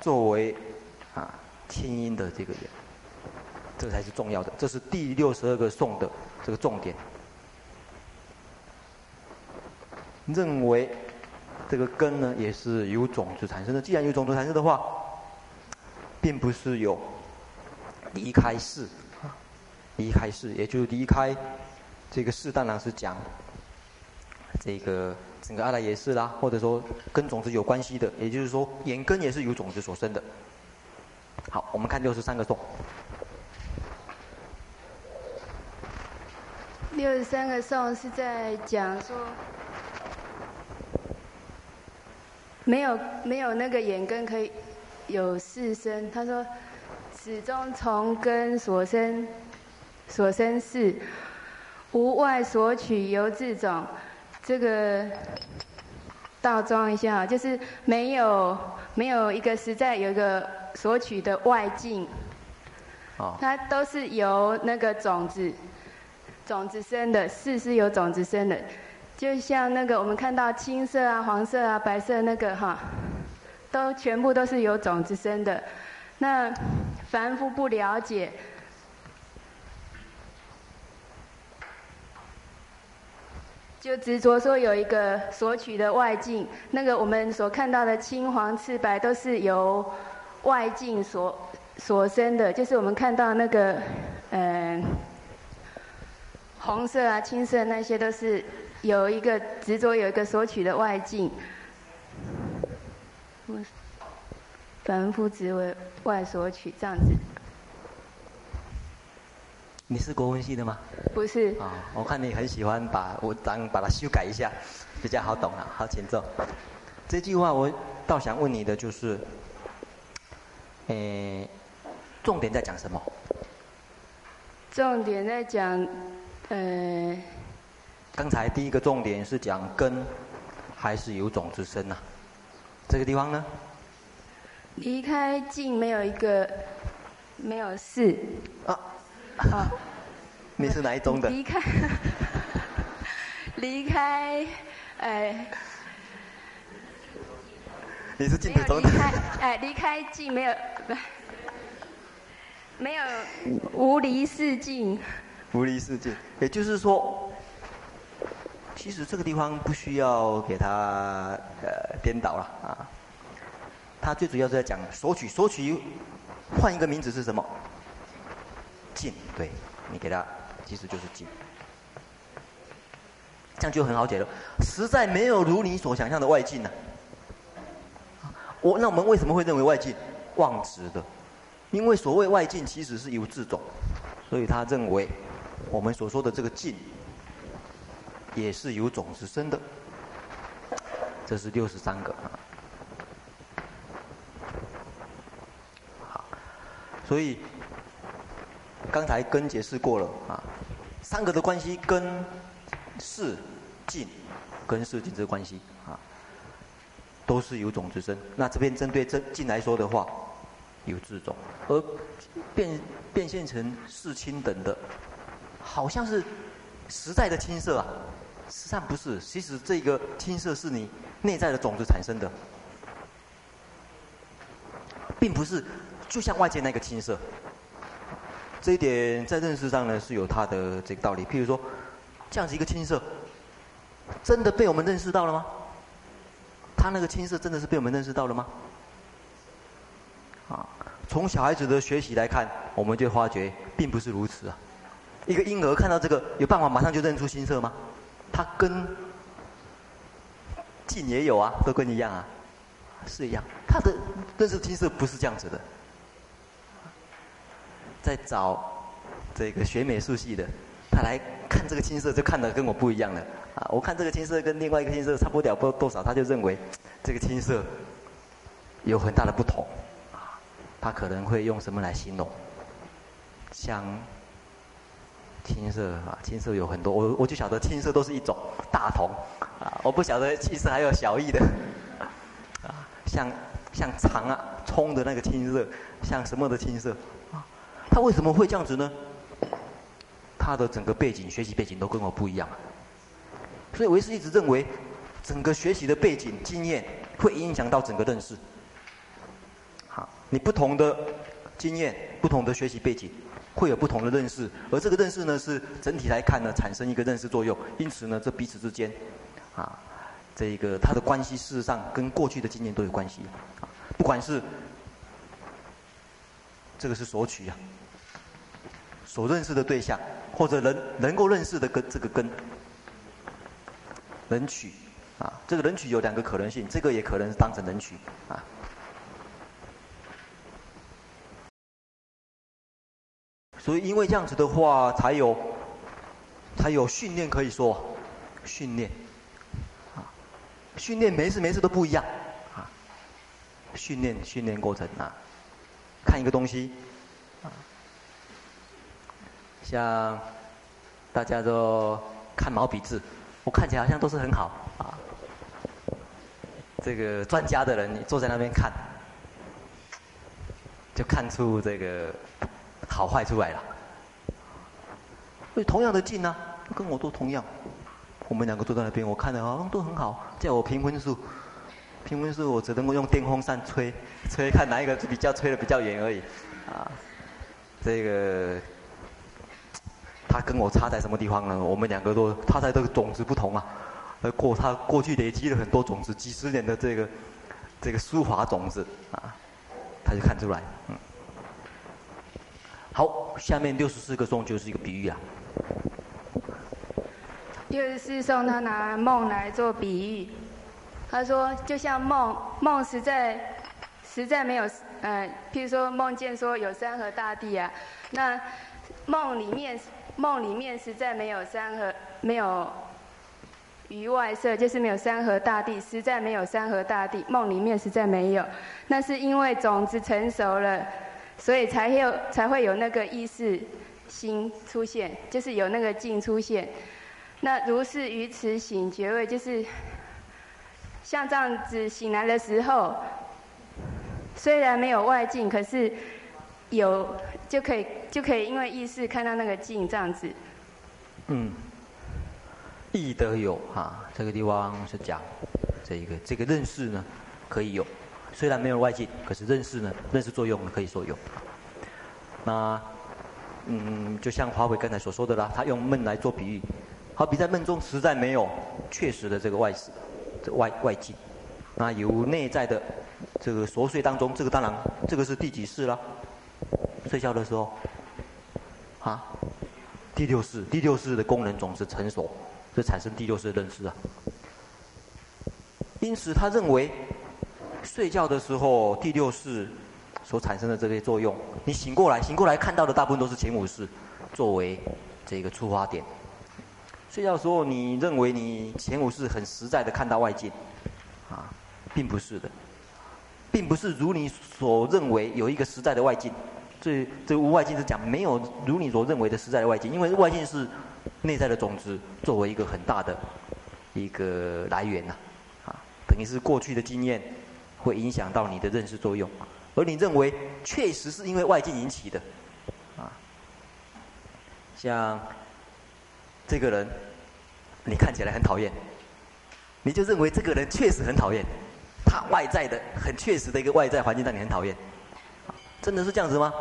作为啊天因的这个缘，这才是重要的，这是第六十二个颂的这个重点。认为这个根呢，也是由种子产生的。既然有种子产生的话，并不是有离开世，离开世，也就是离开这个世，当然是讲这个整个阿赖耶识啦，或者说跟种子有关系的，也就是说眼根也是由种子所生的。好，我们看六十三个颂。六十三个颂是在讲说。没有没有那个眼根可以有四生，他说始终从根所生所生事，无外所取由自种。这个倒装一下，就是没有没有一个实在有一个所取的外境，它都是由那个种子种子生的，识是由种子生的。就像那个我们看到青色啊、黄色啊、白色那个哈，都全部都是由种子生的。那凡夫不了解，就执着说有一个索取的外境。那个我们所看到的青黄赤白都是由外境所所生的，就是我们看到那个嗯、呃、红色啊、青色那些都是。有一个执着，有一个索取的外境，凡夫执为外索取，这样子。你是国文系的吗？不是。啊、哦，我看你很喜欢把文章把它修改一下，比较好懂啊。好，请坐。这句话我倒想问你的就是，诶，重点在讲什么？重点在讲，呃。刚才第一个重点是讲根还是有种子生呐？这个地方呢？离开境没有一个没有事啊啊！你是哪一宗的？离开 离开哎，你是净土宗的？哎，离开境没有没有无离世境。无离世境，也就是说。其实这个地方不需要给他呃颠倒了啊，他最主要是在讲索取，索取换一个名字是什么？境，对，你给他其实就是境，这样就很好解了。实在没有如你所想象的外境呢、我那我们为什么会认为外境妄执的？因为所谓外境其实是有自种，所以他认为我们所说的这个境。也是由种子生的。这是六十三个啊。好，所以刚才根解释过了啊，三个的关系根、识、境，根、识、境这个关系啊，都是有种子生。那这边针对这境来说的话，有自种，而变变现成世亲等的，好像是实在的青色啊，实际上不是。其实这个青色是你内在的种子产生的，并不是就像外界那个青色。这一点在认识上呢是有它的这个道理。譬如说，这样子一个青色，真的被我们认识到了吗？它那个青色真的是被我们认识到了吗？啊，从小孩子的学习来看，我们就发觉并不是如此啊。一个婴儿看到这个，有办法马上就认出青色吗？他跟境也有啊，都跟你一样啊，是一样。他的认识青色不是这样子的。在找这个学美术系的，他来看这个青色，就看得跟我不一样了啊。我看这个青色跟另外一个青色差不了多多少，他就认为这个青色有很大的不同啊。他可能会用什么来形容？像青色啊，青色有很多，我我就晓得青色都是一种大同啊，我不晓得其实还有小异的啊，像像长啊葱的那个青色，像什么的青色？他为什么会这样子呢？他的整个背景、学习背景都跟我不一样，所以为师一直认为，整个学习的背景、经验会影响到整个认识。好你不同的经验、不同的学习背景，会有不同的认识，而这个认识呢，是整体来看呢，产生一个认识作用。因此呢，这彼此之间，啊，这个它的关系事实上跟过去的经验都有关系。不管是这个是索取啊，所认识的对象，或者人能够认识的根，这个根，人取啊，这个人取有两个可能性，这个也可能是当成人取啊。所以，因为这样子的话，才有，才有训练可以说，训练，啊，训练每一次每次都不一样，啊，训练训练过程啊，看一个东西，像大家都看毛笔字，我看起来好像都是很好啊，这个专家的人坐在那边看，就看出这个。好坏出来了，所以同样的劲呢、跟我都同样。我们两个坐在那边，我看的好像都很好，叫我评分数，评分数我只能够用电风扇吹，吹看哪一个比较吹的比较远而已。啊，这个他跟我差在什么地方呢？我们两个都他在这个种子不同啊，而过他过去累积了很多种子，几十年的这个这个书法种子啊，他就看出来，嗯。好，下面六十四个颂就是一个比喻啊。六十四颂他拿梦来做比喻，他说就像梦，梦实在实在没有，呃，譬如说梦见说有山河大地啊，那梦里面梦里面实在没有山河，没有于外色，就是没有山河大地，实在没有山河大地，梦里面实在没有，那是因为种子成熟了。所以才有才会有那个意识心出现，就是有那个境出现。那如是于此醒觉位，就是像这样子醒来的时候，虽然没有外境，可是有就可以就可以因为意识看到那个镜这样子。嗯，亦得有哈，这个地方是讲这一个这个认识呢，可以有。虽然没有外境，可是认识呢，认识作用可以说有。那，嗯，就像华伟刚才所说的啦，他用梦来做比喻，好比在梦中实在没有确实的这个外事，这外外境，那由内在的这个熟睡当中，这个当然这个是第几世了？睡觉的时候，啊，第六世，第六世的功能总是成熟，这产生第六世的认识啊。因此他认为。睡觉的时候，第六识所产生的这些作用，你醒过来，醒过来看到的大部分都是前五识，作为这个出发点。睡觉的时候，你认为你前五识很实在的看到外境，并不是的，并不是如你所认为有一个实在的外境。这这无外境是讲没有如你所认为的实在的外境，因为外境是内在的种子作为一个很大的一个来源呐，啊，等于是过去的经验会影响到你的认识作用，而你认为确实是因为外境引起的，啊，像这个人你看起来很讨厌，你就认为这个人确实很讨厌，他外在的很确实的一个外在环境让你很讨厌。真的是这样子吗？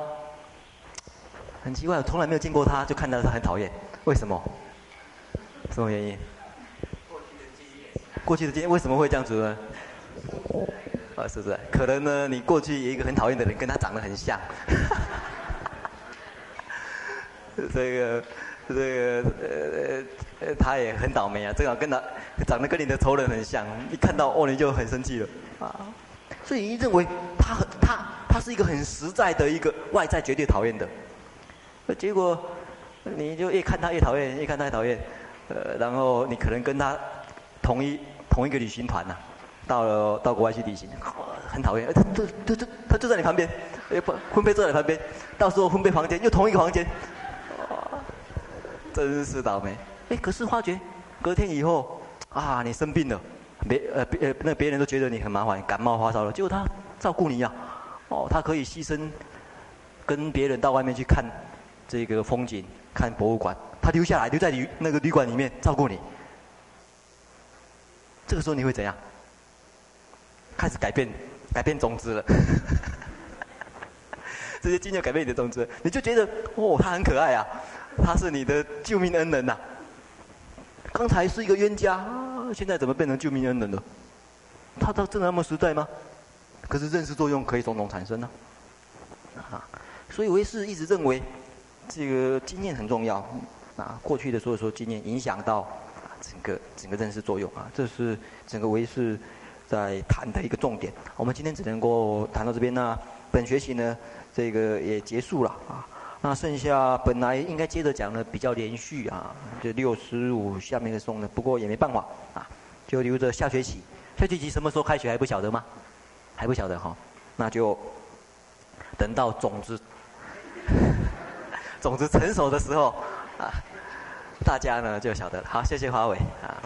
很奇怪，我从来没有见过他，就看到他很讨厌。为什么？什么原因？过去的经验。过去的经验为什么会这样子呢？啊，是不是？可能呢，你过去有一个很讨厌的人，跟他长得很像。这个，这个，呃呃，他也很倒霉啊，正好跟他长得跟你的仇人很像，一看到哦，你就很生气了啊。所以你认为他很他。他是一个很实在的一个外在绝对讨厌的，结果你就越看他越讨厌，越看他越讨厌，呃，然后你可能跟他同一同一个旅行团呐，到了到国外去旅行，很讨厌，他他他就他就在你旁边，呃不，分配坐在你旁边，到时候分配房间又同一个房间，真是倒霉。哎，可是发觉隔天以后啊，你生病了，别呃别呃那别人都觉得你很麻烦，感冒发烧了，结果他照顾你呀。哦，他可以牺牲，跟别人到外面去看这个风景，看博物馆，他留下来留在旅那个旅馆里面照顾你。这个时候你会怎样？开始改变，改变种子了。这些经验改变你的种子，你就觉得哦，他很可爱啊，他是你的救命恩人呐、啊。刚才是一个冤家，现在怎么变成救命恩人了？他他真的那么实在吗？可是认识作用可以种种产生呢，啊，所以唯识一直认为这个经验很重要，啊，过去的所有说经验影响到啊整个整个认识作用啊，这是整个唯识在谈的一个重点。我们今天只能够谈到这边呢，本学期呢这个也结束了啊，那剩下本来应该接着讲的比较连续啊，就六十五下面的颂呢，不过也没办法啊，就留着下学期，下学期什么时候开学还不晓得吗？还不晓得哈，那就等到种子 种子成熟的时候啊，大家呢就晓得了。好，谢谢华为啊。